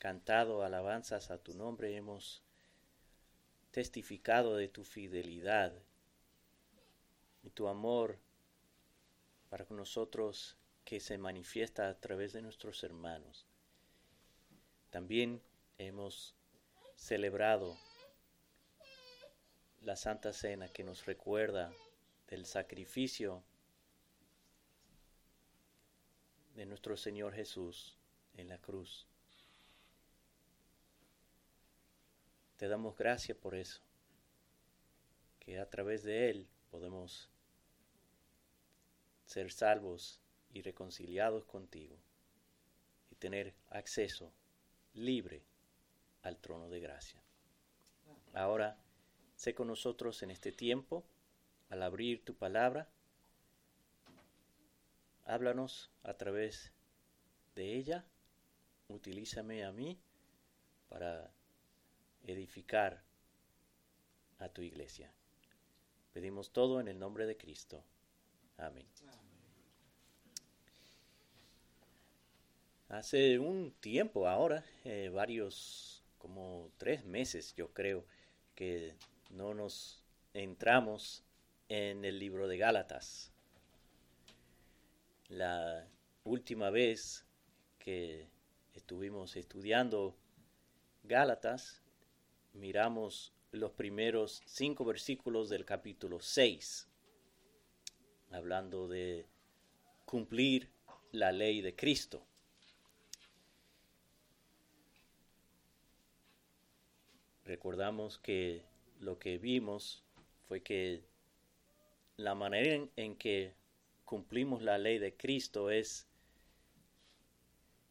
cantado alabanzas a tu nombre, hemos testificado de tu fidelidad y tu amor para con nosotros que se manifiesta a través de nuestros hermanos. También hemos celebrado la Santa Cena que nos recuerda del sacrificio de nuestro Señor Jesús en la cruz. Te damos gracias por eso, que a través de Él podemos ser salvos y reconciliados contigo y tener acceso libre al trono de gracia. Ahora, sé con nosotros en este tiempo, al abrir tu palabra, háblanos a través de ella, utilízame a mí para edificar a tu iglesia. Pedimos todo en el nombre de Cristo. Amén. Hace un tiempo ahora, eh, varios, como tres meses yo creo, que no nos entramos en el libro de Gálatas. La última vez que estuvimos estudiando Gálatas, miramos los primeros cinco versículos del capítulo 6, hablando de cumplir la ley de Cristo. Recordamos que lo que vimos fue que la manera en, que cumplimos la ley de Cristo es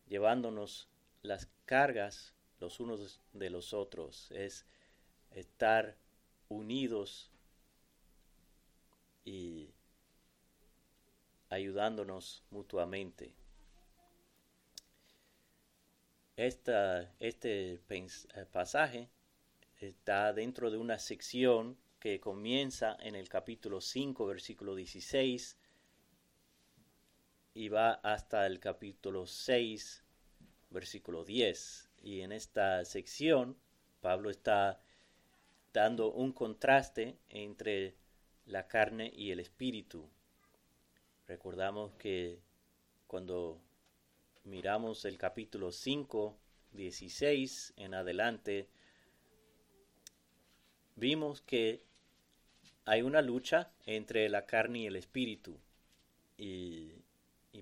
llevándonos las cargas los unos de los otros, es estar unidos y ayudándonos mutuamente. Esta, este eh, pasaje está dentro de una sección que comienza en el capítulo 5, versículo 16, y va hasta el capítulo 6, versículo 10. Y en esta sección, Pablo está dando un contraste entre la carne y el espíritu. Recordamos que cuando miramos el capítulo 5, 16 en adelante, vimos que hay una lucha entre la carne y el espíritu. Y,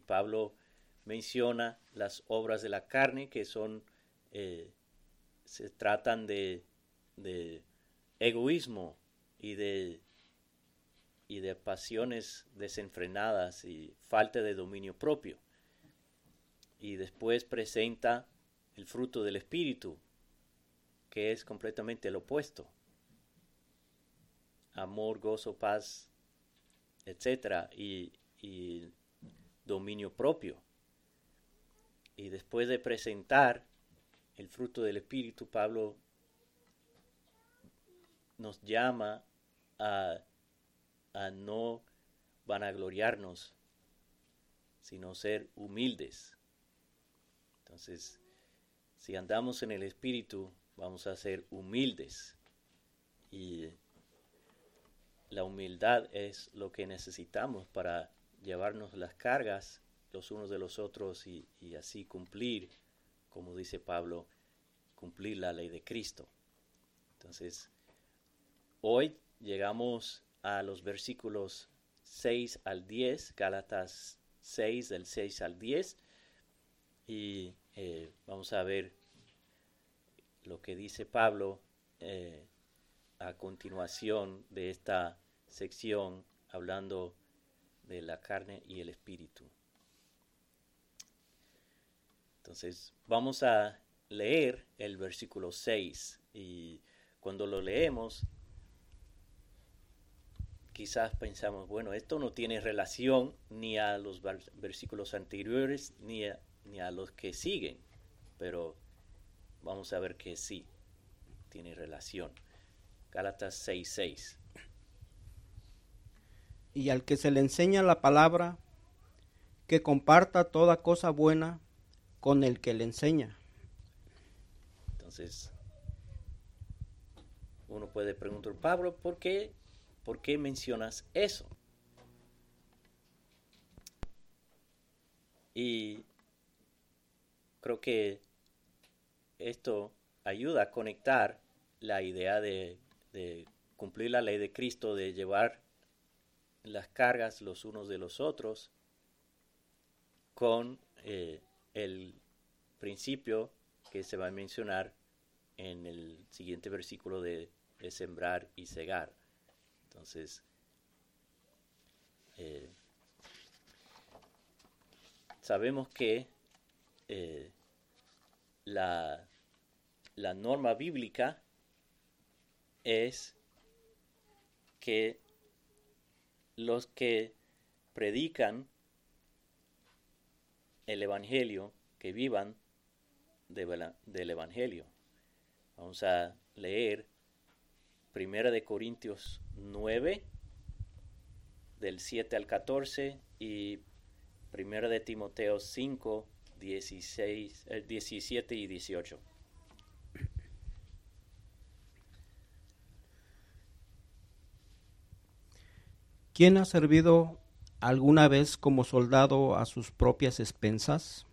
Pablo menciona las obras de la carne que son, eh, se tratan de, de egoísmo y de, y de pasiones desenfrenadas y falta de dominio propio. Y después presenta el fruto del espíritu, que es completamente el opuesto amor, gozo, paz, etcétera, y, y dominio propio. Y después de presentar el fruto del Espíritu, Pablo nos llama a, a no vanagloriarnos, sino ser humildes. Entonces, si andamos en el Espíritu, vamos a ser humildes. Y la humildad es lo que necesitamos para llevarnos las cargas los unos de los otros y, así cumplir, como dice Pablo, cumplir la ley de Cristo. Entonces, hoy llegamos a los versículos 6 al 10, Gálatas 6 del 6 al 10, y eh, vamos a ver lo que dice Pablo eh, a continuación de esta sección hablando de la carne y el espíritu. Entonces, vamos a leer el versículo 6 y cuando lo leemos, quizás pensamos, bueno, esto no tiene relación ni a los versículos anteriores ni a, ni a los que siguen, pero vamos a ver que sí, tiene relación. Gálatas 6:6. Y al que se le enseña la palabra, que comparta toda cosa buena con el que le enseña. Entonces, uno puede preguntar, Pablo, ¿por qué, ¿por qué mencionas eso? Y creo que esto ayuda a conectar la idea de, cumplir la ley de Cristo, de llevar las cargas los unos de los otros, con eh, el principio que se va a mencionar en el siguiente versículo de, sembrar y cegar. Entonces, eh, sabemos que eh, la, la norma bíblica es que los que predican el Evangelio, que vivan del Evangelio. Vamos a leer Primera de Corintios 9, del 7 al 14, y Primera de Timoteo 5, 16, 17 y 18. ¿Quién ha servido alguna vez como soldado a sus propias expensas?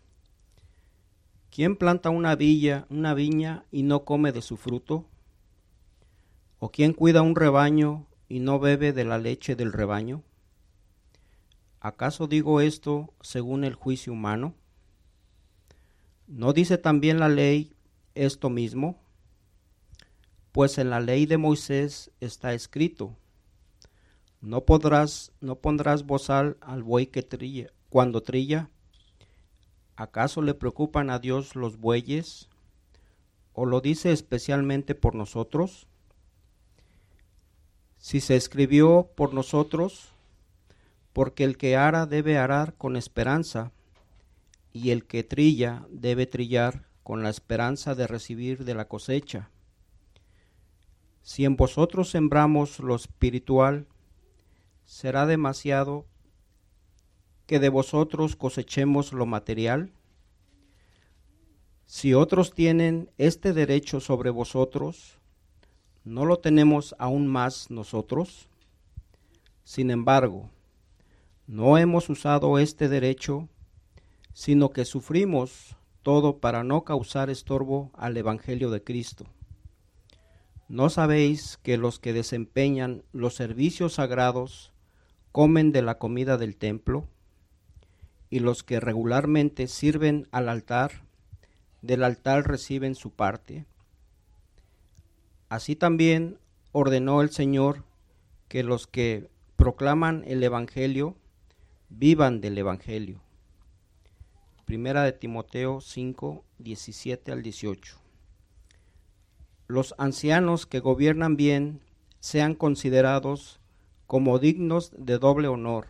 ¿Quién planta una villa, una viña y no come de su fruto? ¿O quién cuida un rebaño y no bebe de la leche del rebaño? ¿Acaso digo esto según el juicio humano? ¿No dice también la ley esto mismo? Pues en la ley de Moisés está escrito, no podrás, no pondrás bozal al buey que trilla, cuando trilla. ¿Acaso le preocupan a Dios los bueyes? ¿O lo dice especialmente por nosotros? Si se escribió por nosotros, porque el que ara debe arar con esperanza, y el que trilla debe trillar con la esperanza de recibir de la cosecha. Si en vosotros sembramos lo espiritual, será demasiado que de vosotros cosechemos lo material? Si otros tienen este derecho sobre vosotros, ¿no lo tenemos aún más nosotros? Sin embargo, no hemos usado este derecho, sino que sufrimos todo para no causar estorbo al Evangelio de Cristo. ¿No sabéis que los que desempeñan los servicios sagrados comen de la comida del templo, y los que regularmente sirven al altar, del altar reciben su parte. Así también ordenó el Señor que los que proclaman el Evangelio vivan del Evangelio. Primera de Timoteo 5, 17 al 18. Los ancianos que gobiernan bien sean considerados como dignos de doble honor,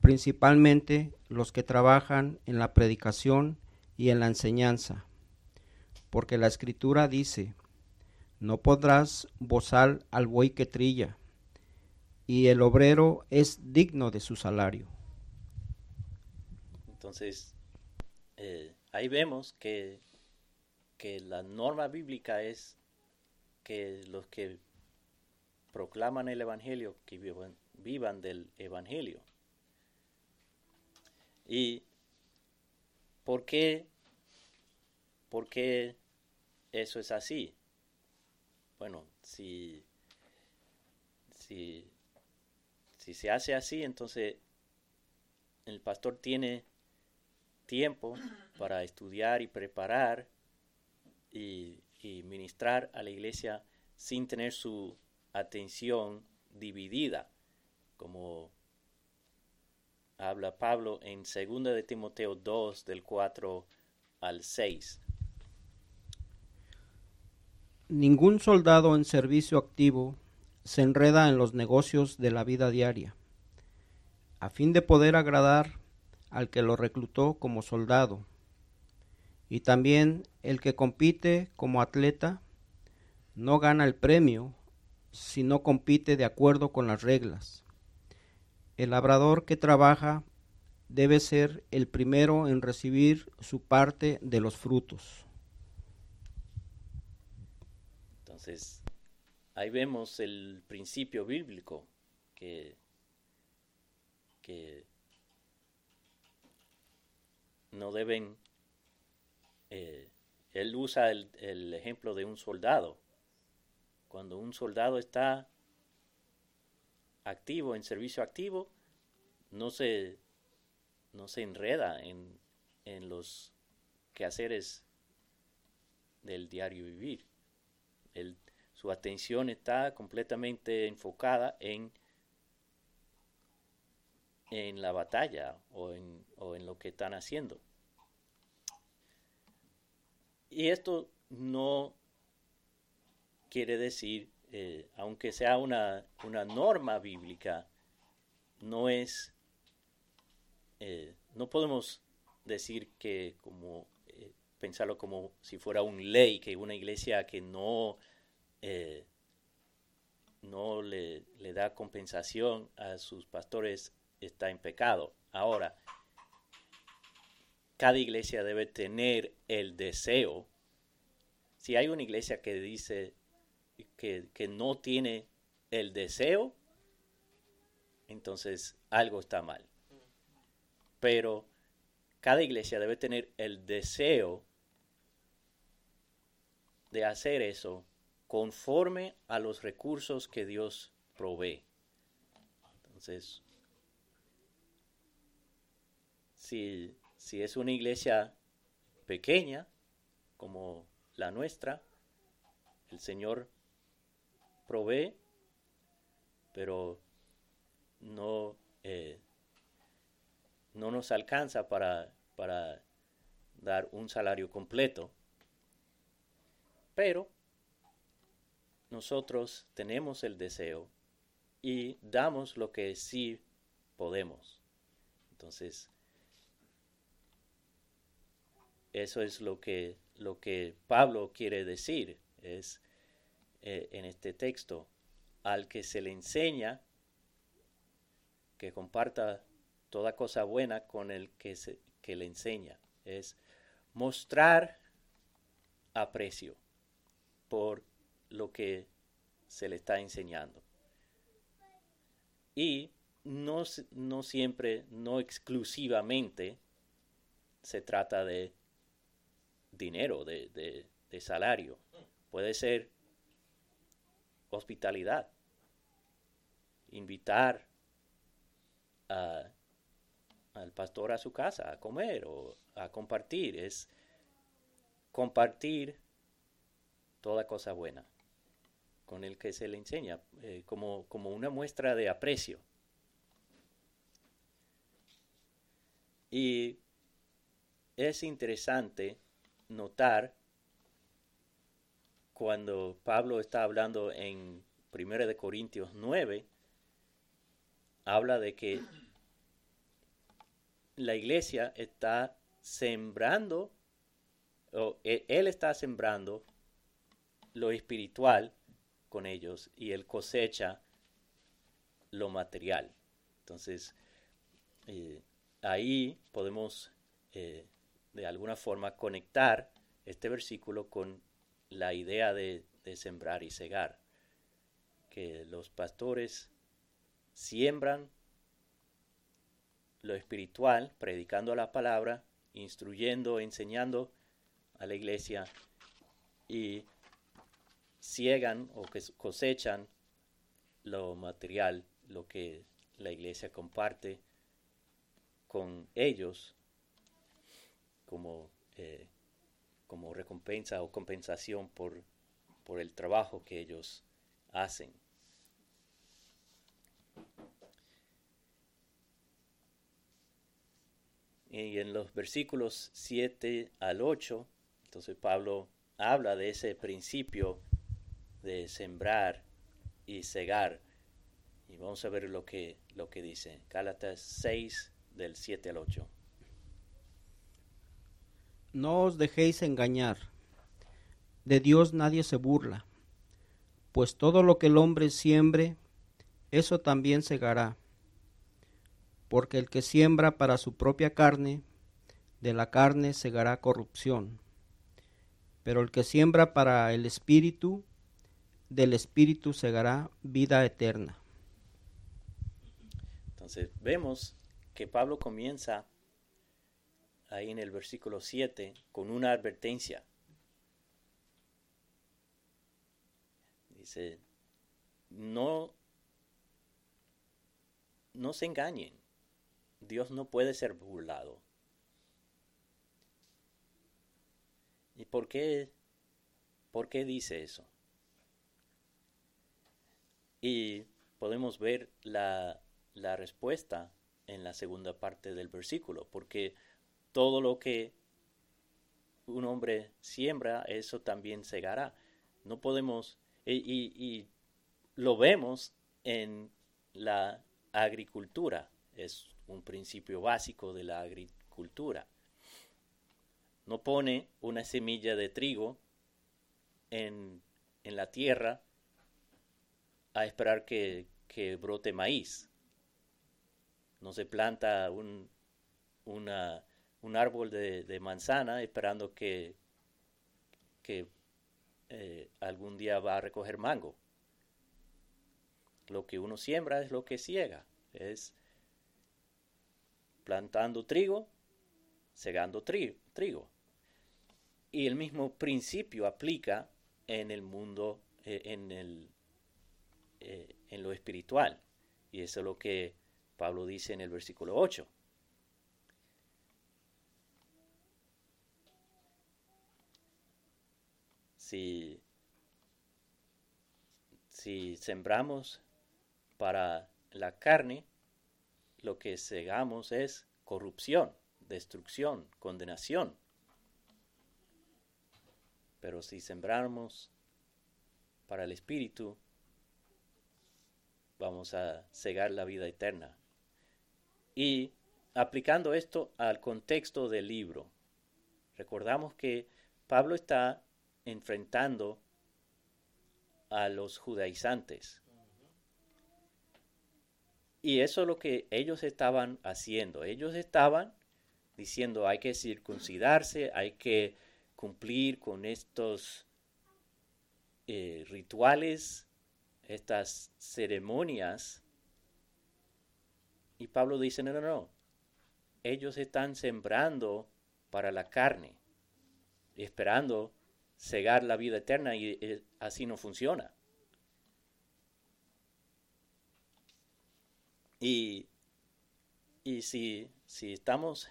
principalmente los que trabajan en la predicación y en la enseñanza, porque la escritura dice, no podrás bozar al buey que trilla, y el obrero es digno de su salario. Entonces, eh, ahí vemos que, que la norma bíblica es que los que proclaman el Evangelio, que vivan, del Evangelio. ¿Y por qué, por qué eso es así? Bueno, si, si, si se hace así, entonces el pastor tiene tiempo para estudiar y preparar y, y ministrar a la iglesia sin tener su atención dividida, como habla Pablo en 2 de Timoteo 2 del 4 al 6. Ningún soldado en servicio activo se enreda en los negocios de la vida diaria, a fin de poder agradar al que lo reclutó como soldado. Y también el que compite como atleta no gana el premio si no compite de acuerdo con las reglas. El labrador que trabaja debe ser el primero en recibir su parte de los frutos. Entonces, ahí vemos el principio bíblico que, que no deben, eh, él usa el, el ejemplo de un soldado. Cuando un soldado está activo, en servicio activo, no se, no se enreda en, en los quehaceres del diario vivir. Su atención está completamente enfocada en, en la batalla o en, o en lo que están haciendo. Y esto no quiere decir, eh, aunque sea una, una, norma bíblica, no es, eh, no podemos decir que como, eh, pensarlo como si fuera un ley, que una iglesia que no, no le, le da compensación a sus pastores está en pecado. Ahora, cada iglesia debe tener el deseo. Si hay una iglesia que dice que, no tiene el deseo, entonces algo está mal. Pero cada iglesia debe tener el deseo de hacer eso conforme a los recursos que Dios provee. Entonces, si, si es una iglesia pequeña, como la nuestra, el Señor provee, pero no, eh, no nos alcanza para, para dar un salario completo. Pero nosotros tenemos el deseo y damos lo que sí podemos. Entonces, eso es lo que, lo que Pablo quiere decir, es eh, en este texto, al que se le enseña que comparta toda cosa buena con el que, se, que le enseña. Es mostrar aprecio por lo que se le está enseñando. Y no, no siempre, no exclusivamente, se trata de dinero, de, de, de salario. Puede ser hospitalidad, invitar a, al pastor a su casa a comer o a compartir. Es compartir toda cosa buena con el que se le enseña eh, como, como una muestra de aprecio. Y es interesante notar cuando Pablo está hablando en 1 de Corintios 9, habla de que la iglesia está sembrando, o e, él está sembrando lo espiritual con ellos y él cosecha lo material. Entonces, eh, ahí podemos eh, de alguna forma conectar este versículo con la idea de, sembrar y cegar, que los pastores siembran lo espiritual, predicando la palabra, instruyendo, enseñando a la iglesia y ciegan o cosechan lo material, lo que la iglesia comparte con ellos como, eh, como recompensa o compensación por, por el trabajo que ellos hacen. Y en los versículos 7 al 8, entonces Pablo habla de ese principio de sembrar y cegar. Y vamos a ver lo que, lo que dice. Gálatas 6 del 7 al 8. No os dejéis engañar. De Dios nadie se burla. Pues todo lo que el hombre siembre, eso también segará porque el que siembra para su propia carne, de la carne segará corrupción, pero el que siembra para el Espíritu, del Espíritu segará vida eterna. Entonces vemos que Pablo comienza ahí en el versículo 7 con una advertencia. Dice, no, no se engañen, Dios no puede ser burlado. ¿Y por qué, por qué dice eso? Y podemos ver la, la respuesta en la segunda parte del versículo, porque todo lo que un hombre siembra, eso también segará. No podemos, y, lo vemos en la agricultura, es un principio básico de la agricultura. No pone una semilla de trigo en, la tierra a esperar que, que brote maíz no se planta un, un árbol de, manzana esperando que, que eh, algún día va a recoger mango. Lo que uno siembra es lo que ciega, es plantando trigo, segando trigo. Y el mismo principio aplica en el mundo, eh, en, el, eh, en lo espiritual. Y eso es lo que Pablo dice en el versículo 8. Si, sembramos para la carne, lo que segamos es corrupción, destrucción, condenación. Pero si sembramos para el Espíritu, vamos a cegar la vida eterna. Y aplicando esto al contexto del libro, recordamos que Pablo está enfrentando a los judaizantes. Y eso es lo que ellos estaban haciendo. Ellos estaban diciendo hay que circuncidarse, hay que cumplir con estos eh, rituales, estas ceremonias y Pablo dice, no, no, no, ellos están sembrando para la carne, esperando cegar la vida eterna y eh, así no funciona. Y, y si, si estamos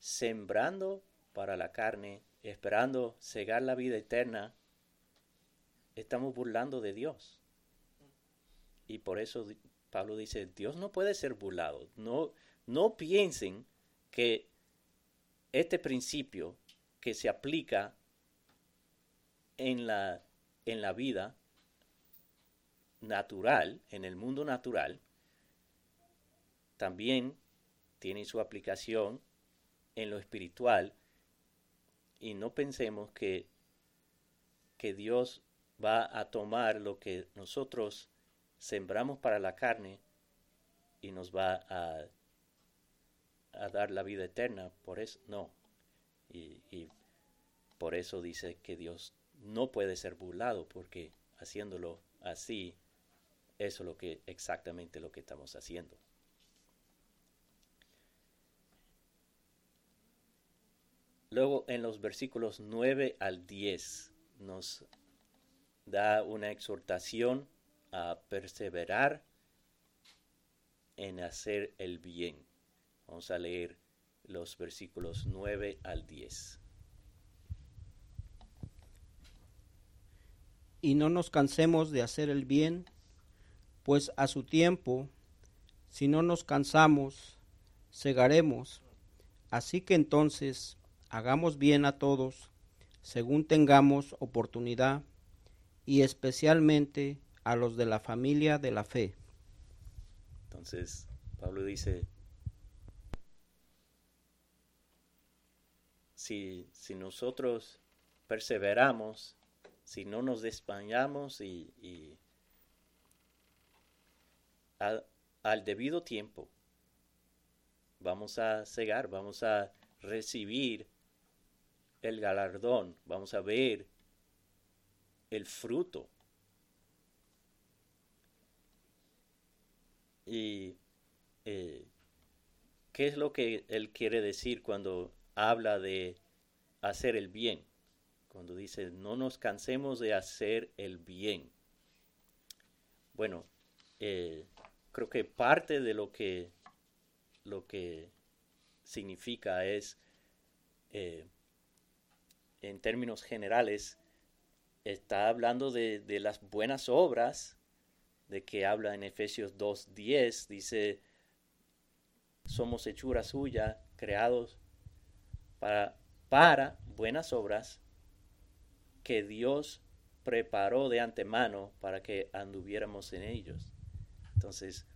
sembrando para la carne, esperando cegar la vida eterna, estamos burlando de Dios. Y por eso Pablo dice, Dios no puede ser burlado. No, no piensen que este principio que se aplica en la, en la vida natural, en el mundo natural, también tiene su aplicación en lo espiritual y no pensemos que, que Dios va a tomar lo que nosotros sembramos para la carne y nos va a, a dar la vida eterna. Por eso, no. Y, y por eso dice que Dios no puede ser burlado, porque haciéndolo así, eso es lo que, exactamente lo que estamos haciendo. Luego en los versículos 9 al 10 nos da una exhortación a perseverar en hacer el bien. Vamos a leer los versículos 9 al 10. Y no nos cansemos de hacer el bien, pues a su tiempo, si no nos cansamos, segaremos. Así que entonces hagamos bien a todos, según tengamos oportunidad, y especialmente a los de la familia de la fe. Entonces, Pablo dice, si, si nosotros perseveramos, si no nos despañamos y, al, debido tiempo vamos a cegar, vamos a recibir el galardón, vamos a ver el fruto. Y eh, qué es lo que él quiere decir cuando habla de hacer el bien. Cuando dice, no nos cansemos de hacer el bien. Bueno, eh, creo que parte de lo que, lo que significa es, eh, en términos generales, está hablando de, de, las buenas obras, de que habla en Efesios 2.10, dice, somos hechura suya, creados para, para buenas obras que Dios preparó de antemano para que anduviéramos en ellos. Entonces,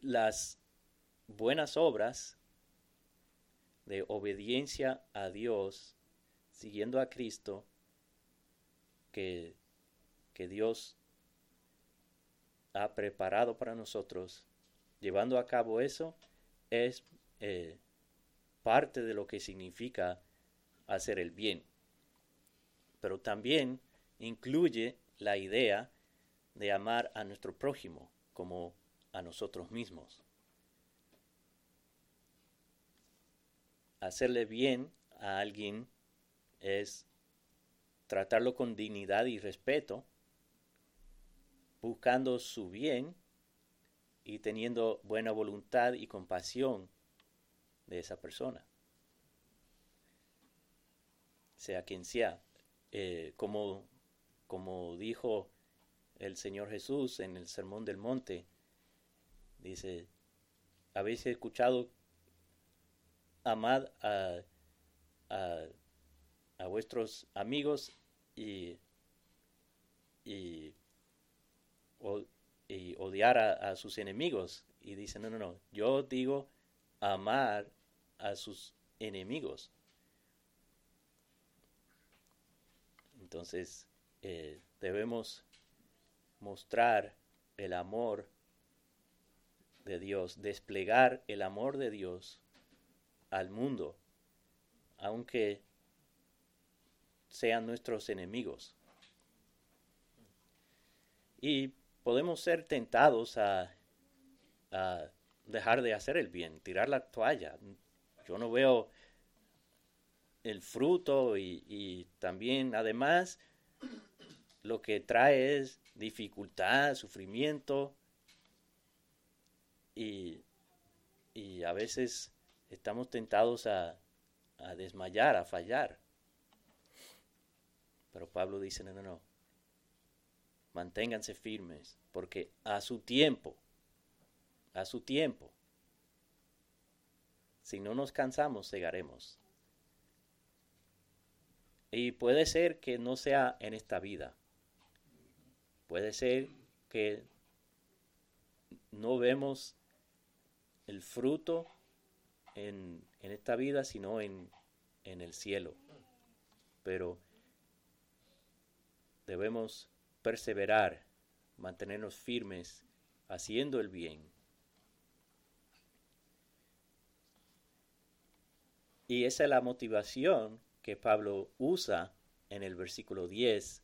las buenas obras de obediencia a Dios, siguiendo a Cristo, que, que Dios ha preparado para nosotros, llevando a cabo eso, es eh, parte de lo que significa hacer el bien. Pero también incluye la idea de amar a nuestro prójimo como a nosotros mismos. Hacerle bien a alguien es tratarlo con dignidad y respeto, buscando su bien y teniendo buena voluntad y compasión de esa persona. Sea quien sea, eh, como, como dijo el Señor Jesús en el Sermón del Monte, dice, habéis escuchado, amad a, a, vuestros amigos y, y, odiar a, sus enemigos. Y dice, no, no, no, yo digo amar a sus enemigos. Entonces, eh, debemos mostrar el amor de Dios, desplegar el amor de Dios al mundo, aunque sean nuestros enemigos. Y podemos ser tentados a, dejar de hacer el bien, tirar la toalla. Yo no veo el fruto y, y también, además, lo que trae es dificultad, sufrimiento y, a veces estamos tentados a, a desmayar, a fallar. Pero Pablo dice, no, no, no, manténganse firmes, porque a su tiempo, a su tiempo, si no nos cansamos, cegaremos. Y puede ser que no sea en esta vida, Puede ser que no vemos el fruto en, esta vida, sino en, en el cielo. Pero debemos perseverar, mantenernos firmes, haciendo el bien. Y esa es la motivación que Pablo usa en el versículo 10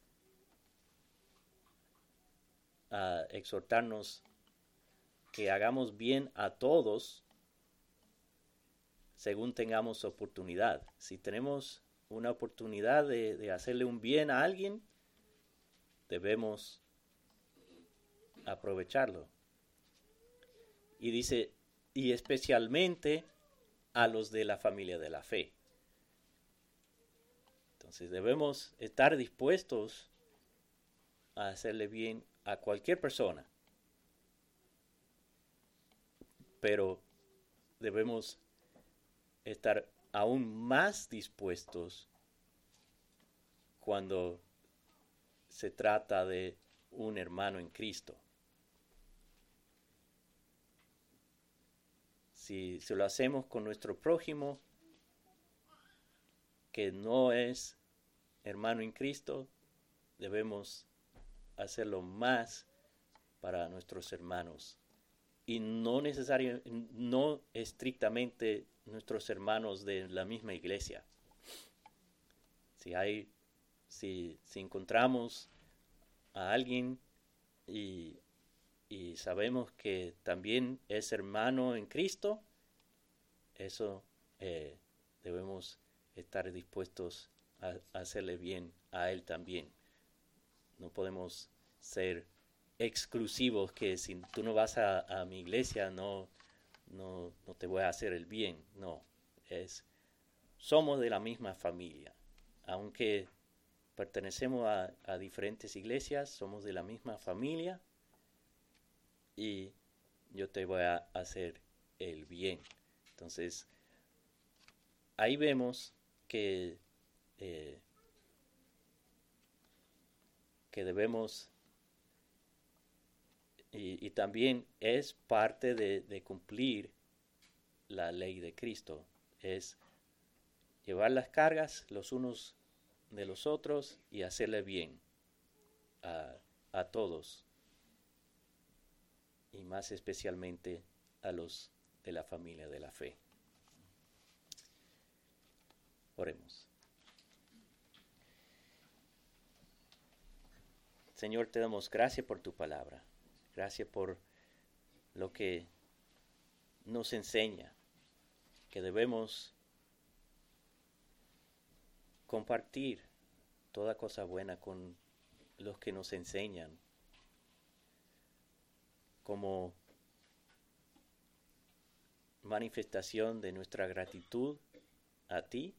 a exhortarnos que hagamos bien a todos según tengamos oportunidad. Si tenemos una oportunidad de, hacerle un bien a alguien, debemos aprovecharlo. Y dice, y especialmente a los de la familia de la fe. Entonces debemos estar dispuestos a hacerle bien a cualquier persona. Pero debemos estar aún más dispuestos cuando se trata de un hermano en Cristo. Si, se lo hacemos con nuestro prójimo, que no es hermano en Cristo, debemos hacerlo más para nuestros hermanos y no necesariamente, no estrictamente nuestros hermanos de la misma iglesia. Si hay, si, encontramos a alguien y, y sabemos que también es hermano en Cristo, eso eh, debemos estar dispuestos hacerle bien a Él también. No podemos ser exclusivos que si tú no vas a, mi iglesia no, no, no, te voy a hacer el bien. No, es, somos de la misma familia. Aunque pertenecemos a, a diferentes iglesias, somos de la misma familia y yo te voy a hacer el bien. Entonces, ahí vemos que, eh, que debemos, y, también es parte de, cumplir la ley de Cristo, es llevar las cargas los unos de los otros y hacerle bien a, a todos y más especialmente a los de la familia de la fe. Oremos. Señor, te damos gracias por tu palabra. Gracias por lo que nos enseña, que debemos compartir toda cosa buena con los que nos enseñan, como manifestación de nuestra gratitud a ti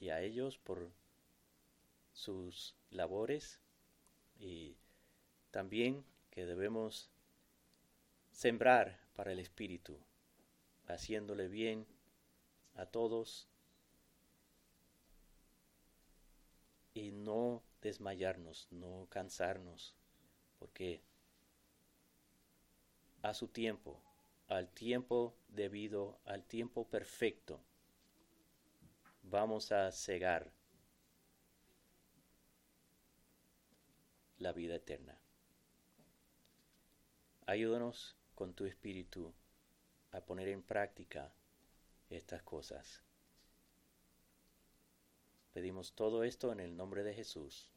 y a ellos por sus labores y también que debemos sembrar para el Espíritu, haciéndole bien a todos y no desmayarnos, no cansarnos, porque a su tiempo, al tiempo debido, al tiempo perfecto, vamos a cegar la vida eterna. Ayúdanos con tu espíritu a poner en práctica estas cosas. Pedimos todo esto en el nombre de Jesús.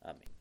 Amén.